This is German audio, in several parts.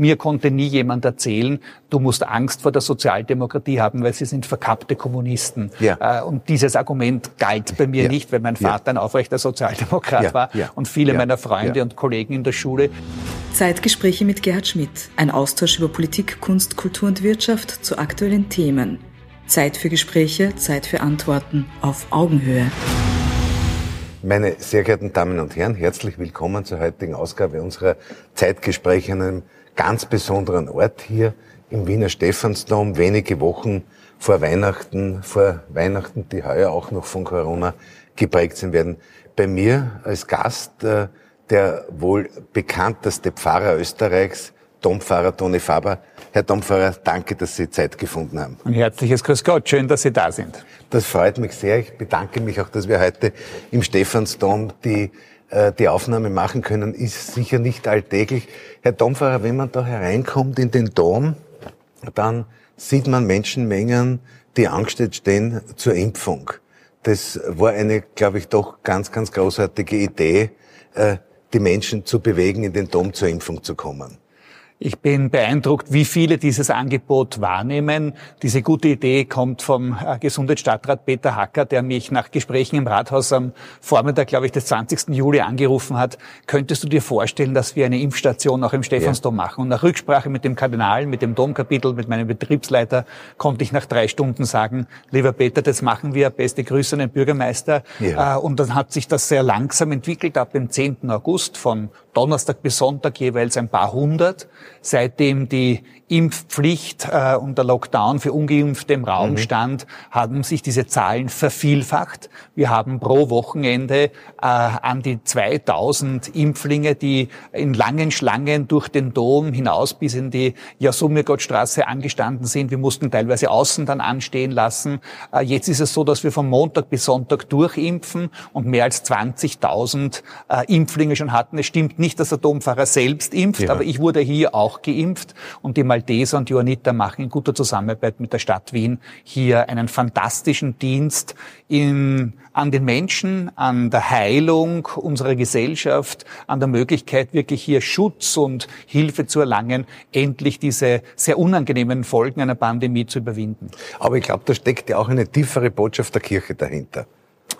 mir konnte nie jemand erzählen, du musst Angst vor der Sozialdemokratie haben, weil sie sind verkappte Kommunisten. Ja. Äh, und dieses Argument galt bei mir ja. nicht, weil mein Vater ja. ein aufrechter Sozialdemokrat war und viele meiner Freunde und Kollegen in der Schule. Zeitgespräche mit Gerhard Schmidt. Ein Austausch über Politik, Kunst, Kultur und Wirtschaft zu aktuellen Themen. Zeit für Gespräche, Zeit für Antworten auf Augenhöhe. Meine sehr geehrten Damen und Herren, herzlich willkommen zur heutigen Ausgabe unserer Zeitgespräche an einem ganz besonderen Ort hier im Wiener Stephansdom, wenige Wochen vor Weihnachten, vor Weihnachten, die heuer auch noch von Corona geprägt sein werden. Bei mir als Gast äh, der wohl bekannteste Pfarrer Österreichs, Dompfarrer Toni Faber. Herr Dompfarrer, danke, dass Sie Zeit gefunden haben. Ein herzliches Grüß Gott, schön, dass Sie da sind. Das freut mich sehr. Ich bedanke mich auch, dass wir heute im Stephansdom die, die Aufnahme machen können. Ist sicher nicht alltäglich. Herr Dompfarrer, wenn man da hereinkommt in den Dom, dann sieht man Menschenmengen, die angestellt stehen zur Impfung. Das war eine, glaube ich, doch ganz, ganz großartige Idee, äh, die Menschen zu bewegen, in den Dom zur Impfung zu kommen. Ich bin beeindruckt, wie viele dieses Angebot wahrnehmen. Diese gute Idee kommt vom äh, Gesundheitsstadtrat Peter Hacker, der mich nach Gesprächen im Rathaus am Vormittag, glaube ich, des 20. Juli angerufen hat. Könntest du dir vorstellen, dass wir eine Impfstation auch im Stephansdom ja. machen? Und nach Rücksprache mit dem Kardinal, mit dem Domkapitel, mit meinem Betriebsleiter konnte ich nach drei Stunden sagen, lieber Peter, das machen wir. Beste Grüße an den Bürgermeister. Ja. Äh, und dann hat sich das sehr langsam entwickelt. Ab dem 10. August von Donnerstag bis Sonntag jeweils ein paar hundert. Seitdem die Impfpflicht äh, und der Lockdown für Ungeimpfte im Raum mhm. stand, haben sich diese Zahlen vervielfacht. Wir haben pro Wochenende äh, an die 2000 Impflinge, die in langen Schlangen durch den Dom hinaus bis in die Jasummirgottstraße angestanden sind. Wir mussten teilweise außen dann anstehen lassen. Äh, jetzt ist es so, dass wir von Montag bis Sonntag durchimpfen und mehr als 20.000 äh, Impflinge schon hatten. Es stimmt nicht, dass der Dompfarrer selbst impft, ja. aber ich wurde hier auch geimpft und die Malteser und Johanniter machen in guter Zusammenarbeit mit der Stadt Wien hier einen fantastischen Dienst in, an den Menschen, an der Heilung unserer Gesellschaft, an der Möglichkeit, wirklich hier Schutz und Hilfe zu erlangen, endlich diese sehr unangenehmen Folgen einer Pandemie zu überwinden. Aber ich glaube, da steckt ja auch eine tiefere Botschaft der Kirche dahinter.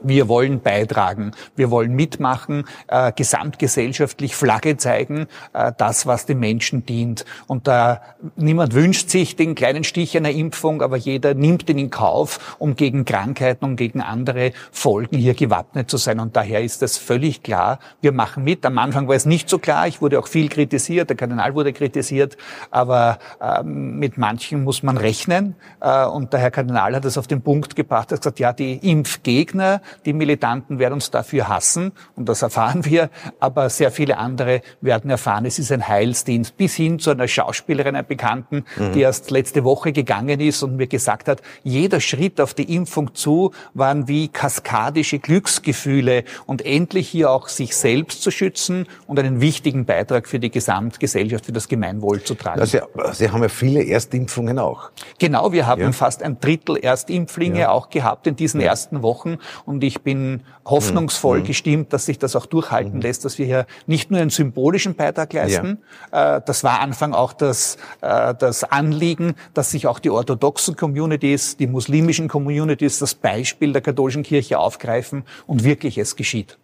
Wir wollen beitragen, wir wollen mitmachen, äh, gesamtgesellschaftlich Flagge zeigen, äh, das, was den Menschen dient. Und äh, niemand wünscht sich den kleinen Stich einer Impfung, aber jeder nimmt ihn in Kauf, um gegen Krankheiten und gegen andere Folgen hier gewappnet zu sein. Und daher ist das völlig klar. Wir machen mit. Am Anfang war es nicht so klar. Ich wurde auch viel kritisiert. Der Kardinal wurde kritisiert. Aber äh, mit manchen muss man rechnen. Äh, und der Herr Kardinal hat es auf den Punkt gebracht. Er hat gesagt, ja, die Impfgegner, die Militanten werden uns dafür hassen und das erfahren wir, aber sehr viele andere werden erfahren, es ist ein Heilsdienst. Bis hin zu einer Schauspielerin, einer Bekannten, mhm. die erst letzte Woche gegangen ist und mir gesagt hat, jeder Schritt auf die Impfung zu waren wie kaskadische Glücksgefühle und endlich hier auch sich selbst zu schützen und einen wichtigen Beitrag für die Gesamtgesellschaft, für das Gemeinwohl zu tragen. Also, Sie haben ja viele Erstimpfungen auch. Genau, wir haben ja. fast ein Drittel Erstimpflinge ja. auch gehabt in diesen ja. ersten Wochen und ich bin hoffnungsvoll mhm. gestimmt, dass sich das auch durchhalten mhm. lässt, dass wir hier nicht nur einen symbolischen Beitrag leisten. Ja. Äh, das war Anfang auch das, äh, das Anliegen, dass sich auch die orthodoxen Communities, die muslimischen Communities das Beispiel der katholischen Kirche aufgreifen und wirklich es geschieht.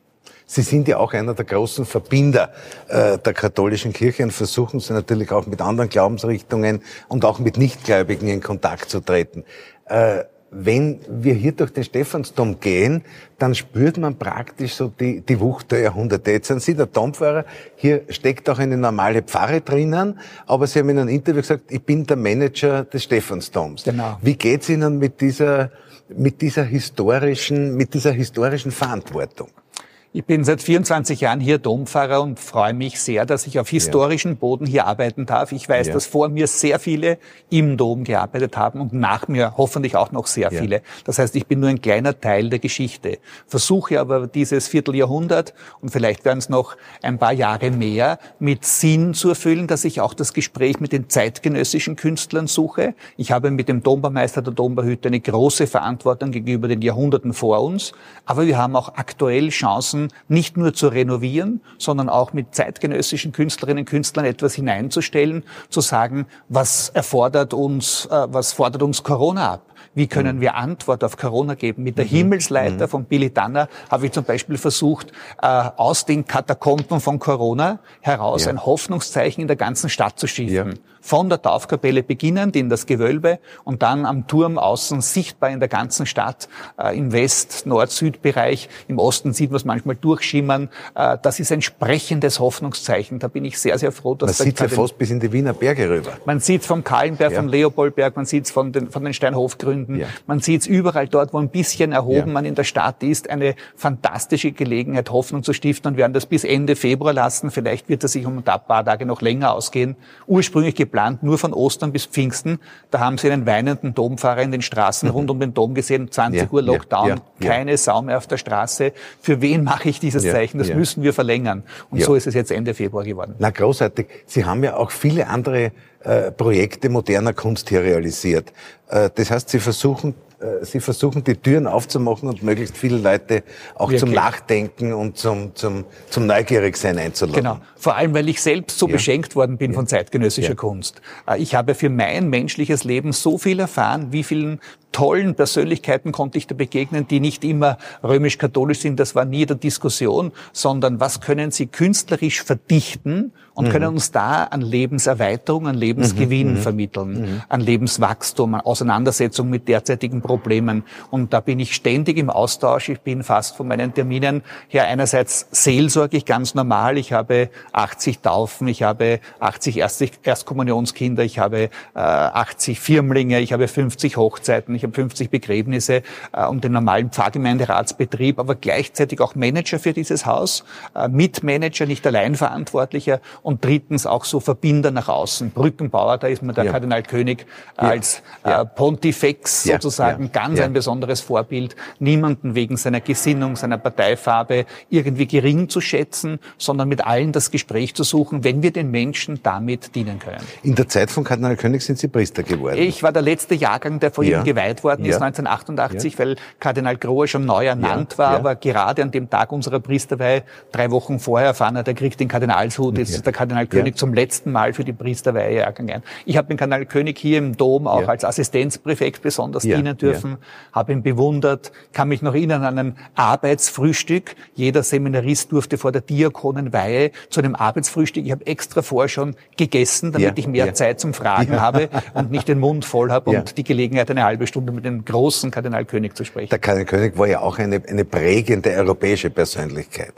Sie sind ja auch einer der großen Verbinder äh, der katholischen Kirche und versuchen Sie natürlich auch mit anderen Glaubensrichtungen und auch mit Nichtgläubigen in Kontakt zu treten. Äh, wenn wir hier durch den Stephansdom gehen, dann spürt man praktisch so die, die Wucht der Jahrhunderte. Jetzt sind Sie der Domfahrer, hier steckt auch eine normale Pfarre drinnen, aber Sie haben in einem Interview gesagt, ich bin der Manager des Stephansdoms. Genau. Wie geht's Ihnen mit dieser, mit dieser historischen, mit dieser historischen Verantwortung? Ich bin seit 24 Jahren hier Dompfarrer und freue mich sehr, dass ich auf historischen ja. Boden hier arbeiten darf. Ich weiß, ja. dass vor mir sehr viele im Dom gearbeitet haben und nach mir hoffentlich auch noch sehr ja. viele. Das heißt, ich bin nur ein kleiner Teil der Geschichte. Versuche aber dieses Vierteljahrhundert und vielleicht werden es noch ein paar Jahre mehr mit Sinn zu erfüllen, dass ich auch das Gespräch mit den zeitgenössischen Künstlern suche. Ich habe mit dem Dombaumeister der Domberhütte eine große Verantwortung gegenüber den Jahrhunderten vor uns. Aber wir haben auch aktuell Chancen, draußen nicht nur zu renovieren, sondern auch mit zeitgenössischen Künstlerinnen und Künstlern etwas hineinzustellen, zu sagen, was erfordert uns, äh, was fordert uns Corona ab? Wie können mhm. wir Antwort auf Corona geben? Mit der mhm. Himmelsleiter mhm. von Billy Danner habe ich zum Beispiel versucht, äh, aus den Katakomben von Corona heraus ja. ein Hoffnungszeichen in der ganzen Stadt zu schiffen. Ja von der Taufkapelle beginnend in das Gewölbe und dann am Turm außen sichtbar in der ganzen Stadt, äh, im West-, Nord-Süd-Bereich. Im Osten sieht man es manchmal durchschimmern. Äh, das ist ein sprechendes Hoffnungszeichen. Da bin ich sehr, sehr froh, dass... Man sieht ja fast bis in die Wiener Berge rüber. Man sieht es vom Kahlenberg, ja. vom Leopoldberg, man sieht es von den, von den Steinhofgründen, ja. man sieht es überall dort, wo ein bisschen erhoben ja. man in der Stadt ist. Eine fantastische Gelegenheit, Hoffnung zu stiften und werden das bis Ende Februar lassen. Vielleicht wird es sich um ein paar Tage noch länger ausgehen. Ursprünglich geplant nur von Ostern bis Pfingsten. Da haben sie einen weinenden Domfahrer in den Straßen rund um den Dom gesehen, 20 ja, Uhr Lockdown, keine Sau mehr auf der Straße. Für wen mache ich dieses Zeichen? Das müssen wir verlängern. Und so ist es jetzt Ende Februar geworden. Na, großartig. Sie haben ja auch viele andere äh, Projekte moderner Kunst hier realisiert. Äh, das heißt, Sie versuchen äh, Sie versuchen, die Türen aufzumachen und möglichst viele Leute auch Wirklich? zum Nachdenken und zum, zum, zum Neugierigsein einzuladen. Genau. Vor allem, weil ich selbst so ja. beschenkt worden bin ja. von zeitgenössischer ja. Kunst. Ich habe für mein menschliches Leben so viel erfahren, wie vielen tollen Persönlichkeiten konnte ich da begegnen, die nicht immer römisch-katholisch sind. Das war nie der Diskussion, sondern was können sie künstlerisch verdichten und mhm. können uns da an Lebenserweiterung, an Lebensgewinn mhm. mhm. vermitteln, mhm. an Lebenswachstum, an Auseinandersetzung mit derzeitigen Problemen. Und da bin ich ständig im Austausch. Ich bin fast von meinen Terminen her einerseits seelsorglich ganz normal. Ich habe 80 Taufen, ich habe 80 Erstkommunionskinder, ich habe äh, 80 Firmlinge, ich habe 50 Hochzeiten, ich habe 50 Begräbnisse äh, und den normalen Pfarrgemeinderatsbetrieb, aber gleichzeitig auch Manager für dieses Haus, äh, Mitmanager, nicht allein Verantwortlicher und drittens auch so Verbinder nach außen. Brückenbauer, da ist mir der ja. Kardinal König ja. als äh, Pontifex sozusagen ganz ein besonderes Vorbild, niemanden wegen seiner Gesinnung, seiner Parteifarbe irgendwie gering zu schätzen, sondern mit allen das Gespräch zu suchen, wenn wir den Menschen damit dienen können. In der Zeit von Kardinal König sind Sie Priester geworden. Ich war der letzte Jahrgang, der vor ihm geweiht worden ist, 1988, weil Kardinal Grohe schon neu ernannt war, aber gerade an dem Tag unserer Priesterweihe, drei Wochen vorher erfahren hat, er kriegt den Kardinalshut, jetzt ist der Kardinal König zum letzten Mal für die Priesterweihe ergangen. Ich habe den Kardinal König hier im Dom auch als Assistenzpräfekt besonders dienen dürfen, habe ihn bewundert, kann mich noch erinnern an ein Arbeitsfrühstück. Jeder Seminarist durfte vor der Diakonenweihe zu einem Arbeitsfrühstück. Ich habe extra vorher schon gegessen, damit ich mehr Zeit zum Fragen habe und nicht den Mund voll habe und die Gelegenheit, eine halbe Stunde mit dem großen Kardinal König zu sprechen. Der Kardinal König war ja auch eine, eine prägende europäische Persönlichkeit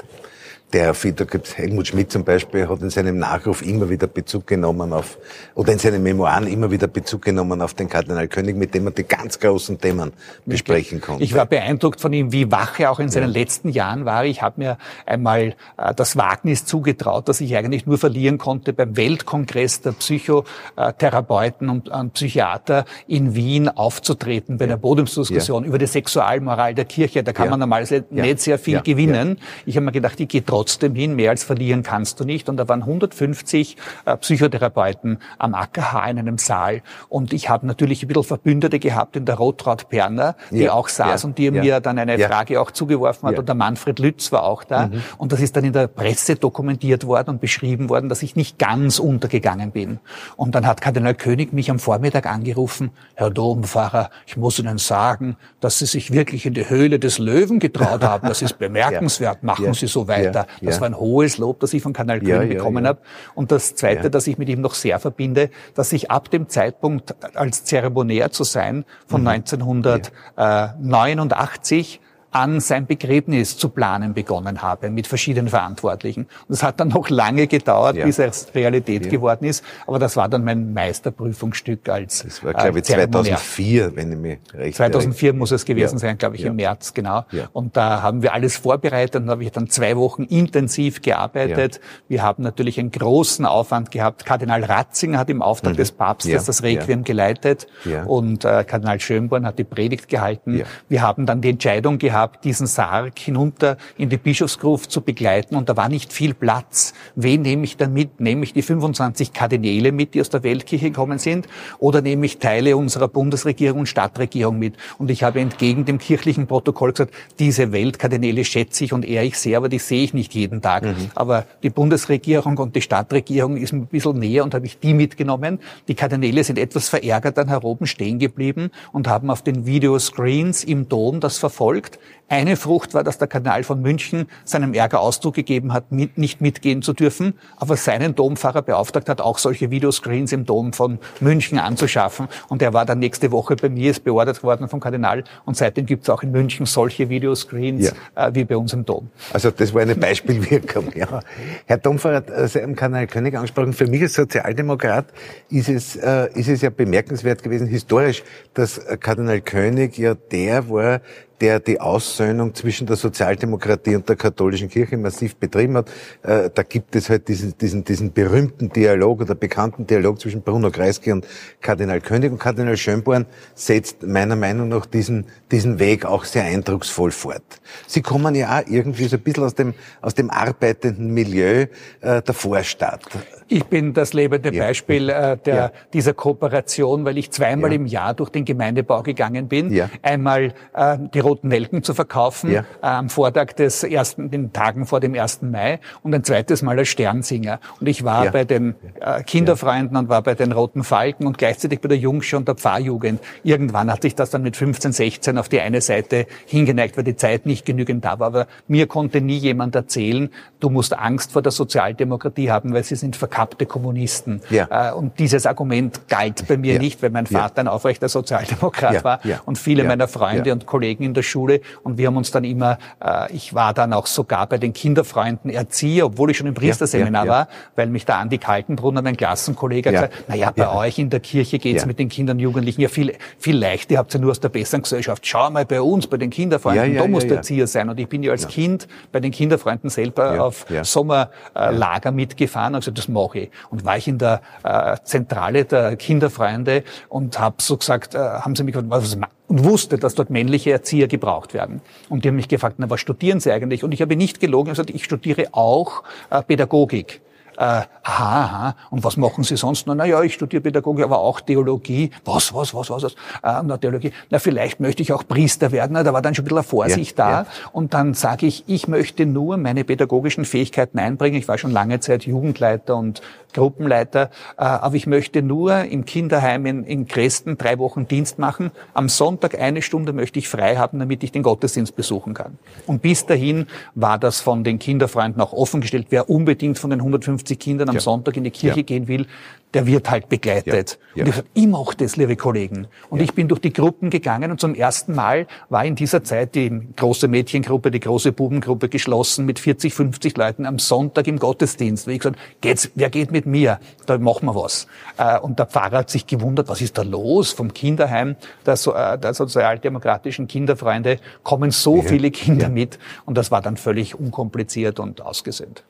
der da gibt's Helmut Schmidt zum Beispiel hat in seinem Nachruf immer wieder Bezug genommen auf, oder in seinen Memoiren immer wieder Bezug genommen auf den Kardinal König, mit dem er die ganz großen Themen besprechen konnte. Ich war beeindruckt von ihm, wie wach er auch in seinen ja. letzten Jahren war. Ich habe mir einmal äh, das Wagnis zugetraut, dass ich eigentlich nur verlieren konnte beim Weltkongress der Psychotherapeuten und, und Psychiater in Wien aufzutreten bei ja. einer Podiumsdiskussion ja. über die Sexualmoral der Kirche. Da kann man normalerweise nicht sehr viel gewinnen. Ich habe mir gedacht, ich gehe trotzdem hin, mehr als verlieren kannst du nicht. Und da waren 150 äh, Psychotherapeuten am AKH in einem Saal. Und ich habe natürlich ein bisschen Verbündete gehabt in der Rotraud Perner, die ja, auch saß ja, und die ja, mir dann eine Frage auch zugeworfen hat. Und der Manfred Lütz war auch da. Mhm. Und das ist dann in der Presse dokumentiert worden und beschrieben worden, dass ich nicht ganz untergegangen bin. Und dann hat Kardinal König mich am Vormittag angerufen, Herr Dompfarrer, ich muss Ihnen sagen, dass Sie sich wirklich in die Höhle des Löwen getraut haben. Das ist bemerkenswert. Machen Sie so weiter. Das ja. war ein hohes Lob, das ich von Kanal Grün ja, bekommen ja, habe. Und das Zweite, das ich mit ihm noch sehr verbinde, dass ich ab dem Zeitpunkt als Zeremoniär zu sein von mhm. 1989 an sein Begräbnis zu planen begonnen habe mit verschiedenen Verantwortlichen. Und es hat dann noch lange gedauert, ja. bis es Realität ja. geworden ist. Aber das war dann mein Meisterprüfungsstück als Das war, glaube ich, 2004, wenn ich mich recht 2004 muss es gewesen ja. sein, glaube ich, im März, genau. Und da haben wir alles vorbereitet und da habe ich dann zwei Wochen intensiv gearbeitet. Wir haben natürlich einen großen Aufwand gehabt. Kardinal Ratzinger hat im Auftrag mhm. des Papstes das Requiem geleitet und äh, Kardinal Schönborn hat die Predigt gehalten. Wir haben dann die Entscheidung gehabt, gehabt, diesen Sarg hinunter in die Bischofsgruft zu begleiten und da war nicht viel Platz. Wen nehme ich dann mit? Nehme ich die 25 Kardinäle mit, die aus der Weltkirche gekommen sind oder nehme ich Teile unserer Bundesregierung und Stadtregierung mit? Und ich habe entgegen dem kirchlichen Protokoll gesagt, diese Weltkardinäle schätze ich und ehre ich sehr, aber die sehe ich nicht jeden Tag. Mhm. Aber die Bundesregierung und die Stadtregierung ist ein bisschen näher und habe ich die mitgenommen. Die Kardinäle sind etwas verärgert dann heroben stehen geblieben und haben auf den Videoscreens im Dom das verfolgt. Eine Frucht war, dass der Kanal von München seinem Ärger Ausdruck gegeben hat, mit, nicht mitgehen zu dürfen, aber seinen Domfahrer beauftragt hat, auch solche Videoscreens im Dom von München anzuschaffen. Und er war dann nächste Woche bei mir, ist beordert worden vom Kardinal. Und seitdem gibt es auch in München solche Videoscreens ja. äh, wie bei uns im Dom. Also das war eine Beispielwirkung. ja. Herr Domfahrer hat Sie haben Kanal König angesprochen. Für mich als Sozialdemokrat ist es, äh, ist es ja bemerkenswert gewesen, historisch, dass Kardinal König ja der war, der die Aussöhnung zwischen der Sozialdemokratie und der katholischen Kirche massiv betrieben hat. Äh, da gibt es halt diesen, diesen, diesen berühmten Dialog oder bekannten Dialog zwischen Bruno Kreisky und Kardinal König. Und Kardinal Schönborn setzt meiner Meinung nach diesen, diesen Weg auch sehr eindrucksvoll fort. Sie kommen ja auch irgendwie so ein bisschen aus dem, aus dem arbeitenden Milieu äh, der Vorstadt. Ich bin das lebende ja. Beispiel äh, der, ja. dieser Kooperation, weil ich zweimal ja. im Jahr durch den Gemeindebau gegangen bin. Einmal äh, die roten Nelken zu verkaufen äh, am Vortag des ersten, den Tagen vor dem 1. Mai und ein zweites Mal als Sternsinger. Und ich war bei den äh, Kinderfreunden und war bei den Roten Falken und gleichzeitig bei der Jungsche und der Pfarrjugend. Irgendwann hat sich das dann mit 15, 16 auf die eine Seite hingeneigt, weil die Zeit nicht genügend da war. Aber mir konnte nie jemand erzählen, du musst Angst vor der Sozialdemokratie haben, weil sie sind verkauft verkappte Kommunisten. Ja. Äh, und dieses Argument galt bei mir ja. nicht, weil mein Vater ja. ein aufrechter Sozialdemokrat war und viele meiner Freunde und Kollegen in der Schule. Und wir haben uns dann immer, äh, ich war dann auch sogar bei den Kinderfreunden Erzieher, obwohl ich schon im Priesterseminar war, weil mich da Andi Kaltenbrunner, mein Klassenkollege, hat gesagt, naja, bei euch in der Kirche geht's mit den Kindern und Jugendlichen ja viel, viel leichter, ihr habt ja nur aus der besseren Gesellschaft. Schau mal bei uns, bei den Kinderfreunden, da muss der Erzieher sein. Und ich bin ja als Kind bei den Kinderfreunden selber auf Sommerlager mitgefahren. Also das mache Woche und war ich in der äh, Zentrale der Kinderfreunde und habe so gesagt, äh, haben sie mich gefragt, was und wusste, dass dort männliche Erzieher gebraucht werden. Und die haben mich gefragt, na, was studieren Sie eigentlich? Und ich habe nicht gelogen, ich habe gesagt, ich studiere auch äh, Pädagogik äh, aha, aha, und was machen Sie sonst? Na, na ja, ich studiere Pädagogik, aber auch Theologie. Was, was, was, was, was? Äh, na, Theologie. Na, vielleicht möchte ich auch Priester werden. Na, da war dann schon ein bisschen Vorsicht ja, da. Ja. Und dann sage ich, ich möchte nur meine pädagogischen Fähigkeiten einbringen. Ich war schon lange Zeit Jugendleiter und Gruppenleiter, äh, aber ich möchte nur im Kinderheim in, in Christen drei Wochen Dienst machen. Am Sonntag eine Stunde möchte ich frei haben, damit ich den Gottesdienst besuchen kann. Und bis dahin war das von den Kinderfreunden auch offengestellt, wer unbedingt von den 150 50 Kindern am ja. Sonntag in die Kirche ja. gehen will, der wird halt begleitet. Ja. Und ich sage, ich mache das, liebe Kollegen. Und ich bin durch die Gruppen gegangen und zum ersten Mal war in dieser Zeit die große Mädchengruppe, die große Bubengruppe geschlossen mit 40, 50 Leuten am Sonntag im Gottesdienst. Wie ich gesagt, geht's, wer geht mit mir? Da machen wir was. Äh, und der Pfarrer hat sich gewundert, was ist da los? Vom Kinderheim der, äh, der sozialdemokratischen Kinderfreunde kommen so viele Kinder mit. Und das war dann völlig unkompliziert und ausgesöhnt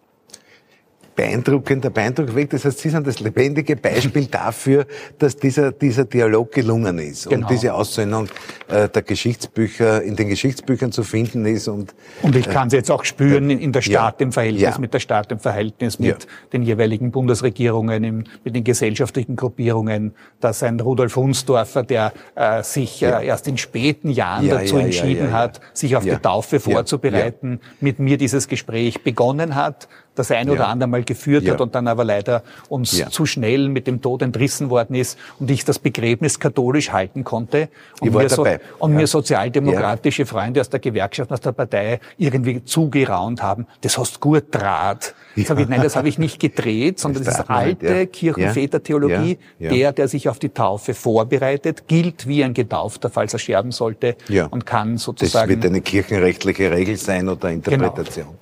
beeindruckender, beeindruckend. Das heißt, Sie sind das lebendige Beispiel dafür, dass dieser, dieser Dialog gelungen ist genau. und diese Aussendung äh, der Geschichtsbücher in den Geschichtsbüchern zu finden ist. Und, und ich kann es jetzt auch spüren in der Stadt, ja, im Verhältnis ja. mit der Stadt, im Verhältnis mit ja. den jeweiligen Bundesregierungen, im, mit den gesellschaftlichen Gruppierungen, dass ein Rudolf Hunsdorfer, der äh, sich äh, erst in späten Jahren dazu entschieden hat, sich auf die Taufe vorzubereiten, mit mir dieses Gespräch begonnen hat das ein oder ja. andere Mal geführt ja. hat und dann aber leider uns ja. zu schnell mit dem Tod entrissen worden ist und ich das Begräbnis katholisch halten konnte und, mir, so, und mir sozialdemokratische Freunde aus der Gewerkschaft, aus der Partei irgendwie zugeraunt haben, das hast gut Draht. Ich, nein, das habe ich nicht gedreht, sondern das, ist alte Kirchenvätertheologie. Der, der sich auf die Taufe vorbereitet, gilt wie ein Getaufter, falls er sterben sollte und kann sozusagen... Das wird eine kirchenrechtliche Regel sein oder Interpretation. Genau.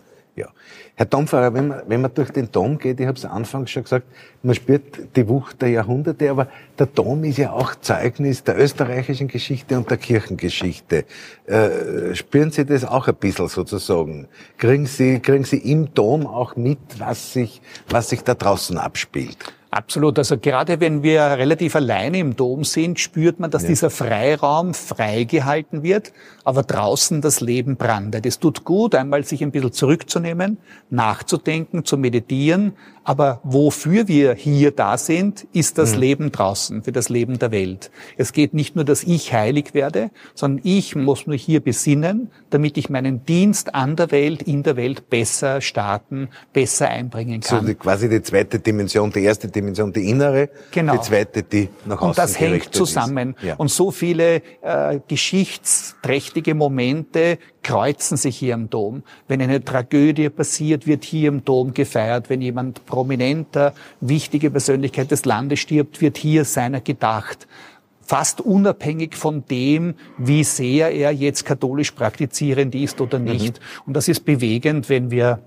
Herr Domfahrer, wenn man, wenn man durch den Dom geht, ich habe es anfangs schon gesagt, man spürt die Wucht der Jahrhunderte, aber der Dom ist ja auch Zeugnis der österreichischen Geschichte und der Kirchengeschichte. Äh, spüren Sie das auch ein bisschen sozusagen? Kriegen Sie, kriegen Sie im Dom auch mit, was sich, was sich da draußen abspielt? Absolut. Also gerade wenn wir relativ alleine im Dom sind, spürt man, dass ja. dieser Freiraum freigehalten wird, aber draußen das Leben brandet. Es tut gut, einmal sich ein bisschen zurückzunehmen, nachzudenken, zu meditieren, aber wofür wir hier da sind, ist das mhm. Leben draußen, für das Leben der Welt. Es geht nicht nur, dass ich heilig werde, sondern ich muss mich hier besinnen, damit ich meinen Dienst an der Welt, in der Welt besser starten, besser einbringen kann. So quasi die zweite Dimension, die erste Dimension, die innere, genau. die zweite, die nach außen Und das hängt zusammen. Ja. Und so viele äh, geschichtsträchtige Momente kreuzen sich hier im Dom. Wenn eine Tragödie passiert, wird hier im Dom gefeiert. Wenn jemand prominenter, wichtige Persönlichkeit des Landes stirbt, wird hier seiner gedacht. Fast unabhängig von dem, wie sehr er jetzt katholisch praktizierend ist oder nicht. Mhm. Und das ist bewegend, wenn wir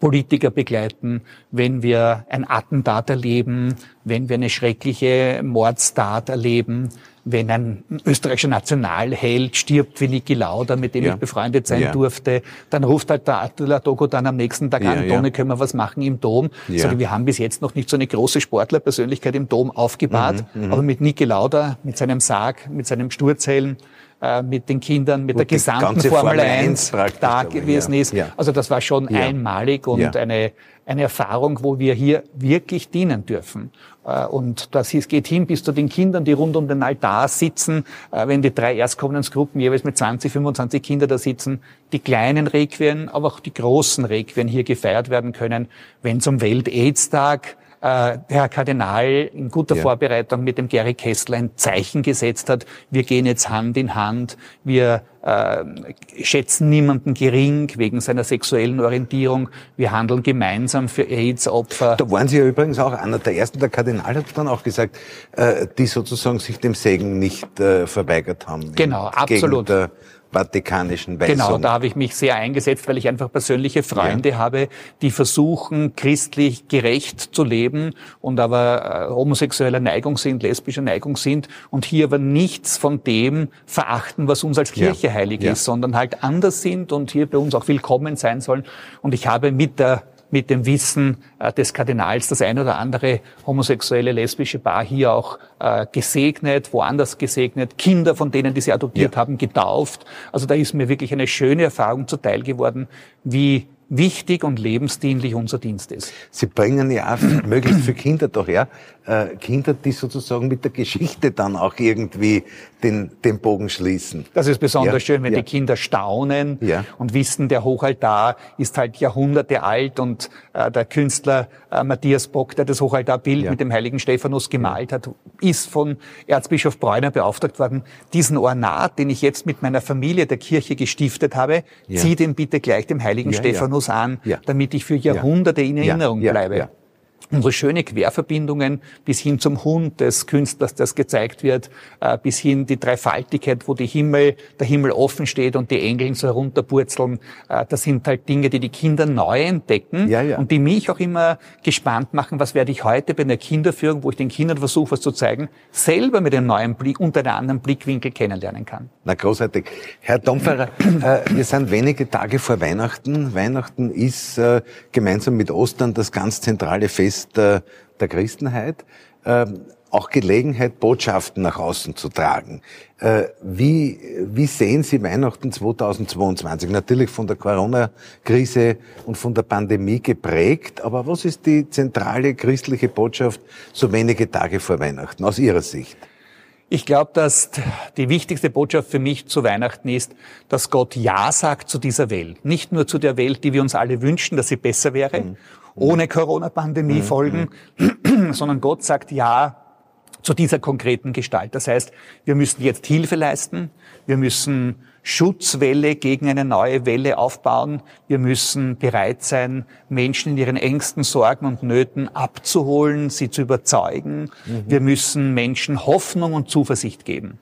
Politiker begleiten, wenn wir ein Attentat erleben, wenn wir eine schreckliche Mordstat erleben, wenn ein österreichischer Nationalheld stirbt wie Niki Lauda, mit dem ja. ich befreundet sein ja. durfte, dann ruft halt der Attila Dogo dann am nächsten Tag ja, an, Tone, können wir was machen im Dom? Sage, wir haben bis jetzt noch nicht so eine große Sportlerpersönlichkeit im Dom aufgebahrt, mhm, mhm. aber mit Niki Lauda, mit seinem Sarg, mit seinem Sturzhelm, äh, mit den Kindern, mit Gut, der gesamten Formel 1 da gewesen ja. ist. Ja. Also das war schon ja. einmalig und eine, eine Erfahrung, wo wir hier wirklich dienen dürfen. Äh, und das geht hin bis zu den Kindern, die rund um den Altar sitzen, äh, wenn die drei Erstkommensgruppen jeweils mit 20, 25 Kindern da sitzen, die kleinen Requien, aber auch die großen Requien hier gefeiert werden können, wenn zum Welt-Aids-Tag äh, Herr Kardinal in guter ja. Vorbereitung mit dem Gary Kessler ein Zeichen gesetzt hat. Wir gehen jetzt Hand in Hand. Wir äh, schätzen niemanden gering wegen seiner sexuellen Orientierung. Wir handeln gemeinsam für AIDS-Opfer. Da waren Sie ja übrigens auch einer der ersten. Der Kardinal hat dann auch gesagt, äh, die sozusagen sich dem Segen nicht äh, verweigert haben. Genau, absolut. Vatikanischen Weisung. Genau, da habe ich mich sehr eingesetzt, weil ich einfach persönliche Freunde ja. habe, die versuchen, christlich gerecht zu leben und aber äh, homosexueller Neigung sind, lesbischer Neigung sind und hier aber nichts von dem verachten, was uns als Kirche ja. heilig ja. ist, sondern halt anders sind und hier bei uns auch willkommen sein sollen. Und ich habe mit der mit dem Wissen äh, des Kardinals das ein oder andere homosexuelle, lesbische Paar hier auch äh, gesegnet, woanders gesegnet, Kinder von denen, die sie adoptiert ja. haben, getauft. Also da ist mir wirklich eine schöne Erfahrung zuteil geworden, wie wichtig und lebensdienlich unser Dienst ist. Sie bringen ja auch möglichst für Kinder doch her, äh, Kinder, die sozusagen mit der Geschichte dann auch irgendwie den, den Bogen schließen. Das ist besonders ja, schön, wenn ja. die Kinder staunen ja. und wissen, der Hochaltar ist halt Jahrhunderte alt und äh, der Künstler äh, Matthias Bock, der das Hochaltarbild mit dem heiligen Stephanus gemalt hat, ist von Erzbischof Bräuner beauftragt worden, diesen Ornat, den ich jetzt mit meiner Familie der Kirche gestiftet habe, zieh den bitte gleich dem heiligen Stephanus an, damit ich für Jahrhunderte in Erinnerung bleibe unsere schöne Querverbindungen bis hin zum Hund des Künstlers, das gezeigt wird, äh, bis hin die Dreifaltigkeit, wo die Himmel, der Himmel offen steht und die Engel so herunterpurzeln. Äh, das sind halt Dinge, die die Kinder neu entdecken ja, ja. und die mich auch immer gespannt machen, was werde ich heute bei einer Kinderführung, wo ich den Kindern versuche, was zu zeigen, selber mit einem neuen Blick, unter einem anderen Blickwinkel kennenlernen kann. Na, großartig. Herr Domferer, äh, wir sind wenige Tage vor Weihnachten. Weihnachten ist gemeinsam mit Ostern das ganz zentrale Fest Fest der, der Christenheit, äh, auch Gelegenheit, Botschaften nach außen zu tragen. Äh, wie, wie sehen Sie Weihnachten 2022? Natürlich von der Corona-Krise und von der Pandemie geprägt, aber was ist die zentrale christliche Botschaft so wenige Tage vor Weihnachten aus Ihrer Sicht? Ich glaube, dass die wichtigste Botschaft für mich zu Weihnachten ist, dass Gott Ja sagt zu dieser Welt. Nicht nur zu der Welt, die wir uns alle wünschen, dass sie besser wäre, mhm ohne Corona-Pandemie-Folgen, mhm. sondern Gott sagt Ja zu dieser konkreten Gestalt. Das heißt, wir müssen jetzt Hilfe leisten, wir müssen Schutzwelle gegen eine neue Welle aufbauen, wir müssen bereit sein, Menschen in ihren engsten Sorgen und Nöten abzuholen, sie zu überzeugen, mhm. wir müssen Menschen Hoffnung und Zuversicht geben.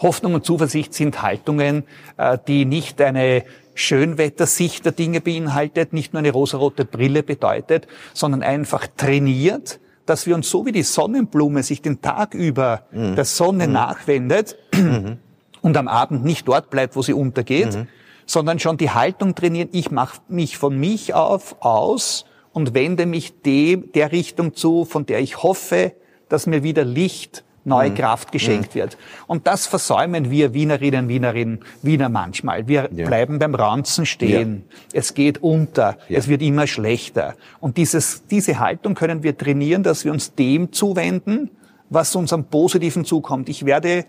Hoffnung und Zuversicht sind Haltungen, äh, die nicht eine Schönwettersicht der Dinge beinhaltet, nicht nur eine rosarote Brille bedeutet, sondern einfach trainiert, dass wir uns so wie die Sonnenblume sich den Tag über mhm. der Sonne mhm. nachwendet mhm. und am Abend nicht dort bleibt, wo sie untergeht, mhm. sondern schon die Haltung trainieren, ich mache mich von mich auf aus und wende mich dem, der Richtung zu, von der ich hoffe, dass mir wieder Licht neue mhm. Kraft geschenkt mhm. wird. Und das versäumen wir Wienerinnen, Wienerinnen, Wiener manchmal. Wir ja. bleiben beim Ranzen stehen. Ja. Es geht unter. Ja. Es wird immer schlechter. Und dieses, diese Haltung können wir trainieren, dass wir uns dem zuwenden, was uns am Positiven zukommt. Ich werde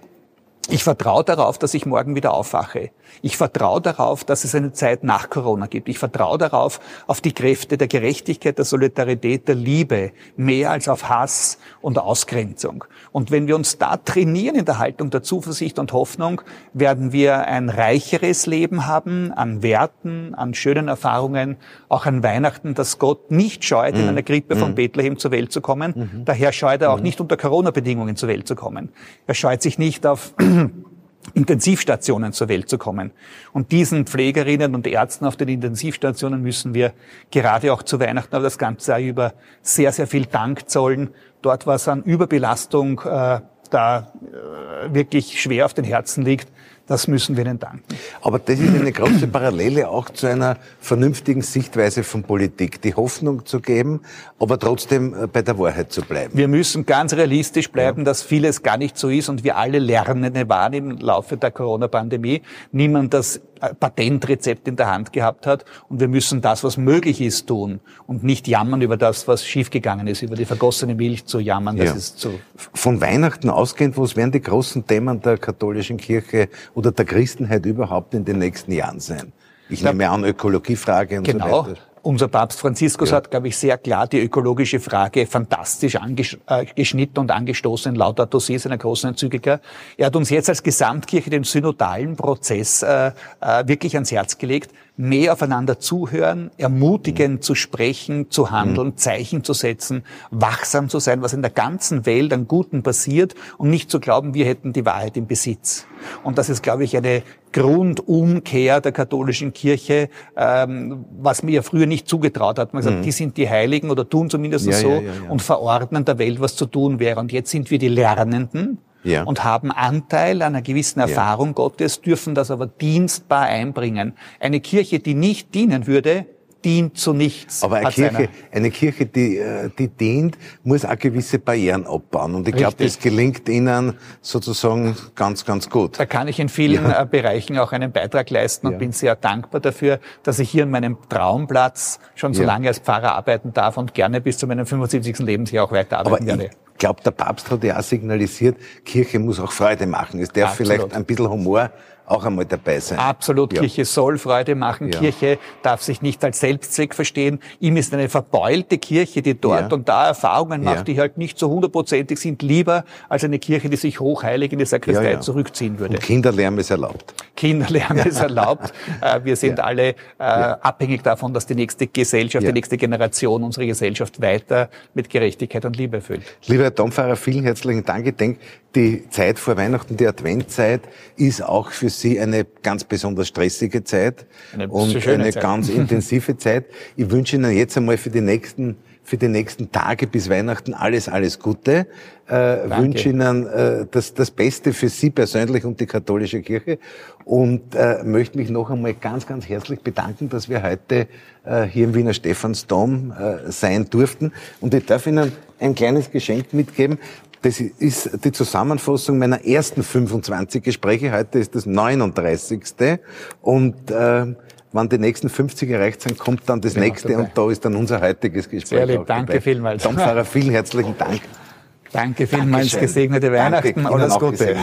ich vertraue darauf, dass ich morgen wieder aufwache. Ich vertraue darauf, dass es eine Zeit nach Corona gibt. Ich vertraue darauf, auf die Kräfte der Gerechtigkeit, der Solidarität, der Liebe, mehr als auf Hass und Ausgrenzung. Und wenn wir uns da trainieren in der Haltung der Zuversicht und Hoffnung, werden wir ein reicheres Leben haben an Werten, an schönen Erfahrungen, auch an Weihnachten, dass Gott nicht scheut, in mhm. einer Krippe von mhm. Bethlehem zur Welt zu kommen. Mhm. Daher scheut er auch nicht unter Corona-Bedingungen zur Welt zu kommen. Er scheut sich nicht auf Intensivstationen zur Welt zu kommen. Und diesen Pflegerinnen und Ärzten auf den Intensivstationen müssen wir gerade auch zu Weihnachten, aber das ganze Jahr über sehr, sehr viel Dank zollen. Dort, was an Überbelastung äh, da äh, wirklich schwer auf den Herzen liegt, das müssen wir ihnen danken. Aber das ist eine große Parallele auch zu einer vernünftigen Sichtweise von Politik, die Hoffnung zu geben, aber trotzdem äh, bei der Wahrheit zu bleiben. Wir müssen ganz realistisch bleiben, ja. dass vieles gar nicht so ist und wir alle Lernende waren im Laufe der Corona-Pandemie. Niemand das Patentrezept in der Hand gehabt hat. Und wir müssen das, was möglich ist, tun und nicht jammern über das, was schiefgegangen ist, über die vergossene Milch zu jammern. Das ja. ist zu Von Weihnachten ausgehend, was werden die großen Themen der katholischen Kirche oder der Christenheit überhaupt in den nächsten Jahren sein? Ich nehme an, Ökologiefrage und genau. so weiter. Unser Papst Franziskus ja. hat, glaube ich, sehr klar die ökologische Frage fantastisch angeschnitten äh, und angestoßen in Laudato Si, seiner großen Enzyklika. Er hat uns jetzt als Gesamtkirche den synodalen Prozess äh, äh, wirklich ans Herz gelegt, mehr aufeinander zuhören, ermutigen mhm. zu sprechen, zu handeln, mhm. Zeichen zu setzen, wachsam zu sein, was in der ganzen Welt an Guten passiert und nicht zu glauben, wir hätten die Wahrheit im Besitz. Und das ist, glaube ich, eine Grundumkehr der katholischen Kirche, ähm, was mir früher nicht zugetraut hat. Man hat gesagt, mhm. die sind die Heiligen oder tun zumindest ja, so ja, ja, und verordnen der Welt, was zu tun wäre. Und jetzt sind wir die Lernenden ja. und haben Anteil an einer gewissen Erfahrung ja. Gottes, dürfen das aber dienstbar einbringen. Eine Kirche, die nicht dienen würde, dient zu nichts. Aber eine Kirche, eine Kirche, die, äh, die dient, muss auch gewisse Barrieren abbauen. Und ich glaube, das gelingt Ihnen sozusagen ganz, ganz gut. Da kann ich in vielen ja. Äh, Bereichen auch einen Beitrag leisten und ja. bin sehr dankbar dafür, dass ich hier in meinem Traumplatz schon so ja. lange als Pfarrer arbeiten darf und gerne bis zu meinem 75. Lebensjahr auch weiterarbeiten werde glaube, der Papst hat ja auch signalisiert, Kirche muss auch Freude machen. Es darf Absolut. vielleicht ein bisschen Humor auch einmal dabei sein. Absolut, ja. Kirche soll Freude machen. Ja. Kirche darf sich nicht als Selbstzweck verstehen. Ihm ist eine verbeulte Kirche, die dort ja. und da Erfahrungen macht, die halt nicht so hundertprozentig sind, lieber als eine Kirche, die sich hochheilig in die Sakristei zurückziehen würde. Und Kinderlärm ist erlaubt. Kinderlärm ist erlaubt. Äh, wir sind alle äh, abhängig davon, dass die nächste Gesellschaft, die nächste Generation unsere Gesellschaft weiter mit Gerechtigkeit und Liebe erfüllt. Lieber Herr Domfahrer, vielen herzlichen Dank. Ich denke, die Zeit vor Weihnachten, die Adventzeit, ist auch für Sie eine ganz besonders stressige Zeit eine und eine Zeit. ganz intensive Zeit. Ich wünsche Ihnen jetzt einmal für die nächsten für die nächsten Tage bis Weihnachten alles, alles Gute. Äh, wünsche Ihnen äh, das, das Beste für Sie persönlich und die katholische Kirche und äh, möchte mich noch einmal ganz, ganz herzlich bedanken, dass wir heute äh, hier im Wiener Stephansdom äh, sein durften. Und ich darf Ihnen ein kleines Geschenk mitgeben. Das ist die Zusammenfassung meiner ersten 25 Gespräche. Heute ist das 39. Und äh, wenn die nächsten 50 erreicht sind, kommt dann das nächste und da ist dann unser heutiges Gespräch. Sehr lieb, danke dabei. vielmals. Tom Pfarrer, vielen herzlichen Dank. Danke vielmals, Dankeschön. gesegnete Weihnachten, danke, alles Gute.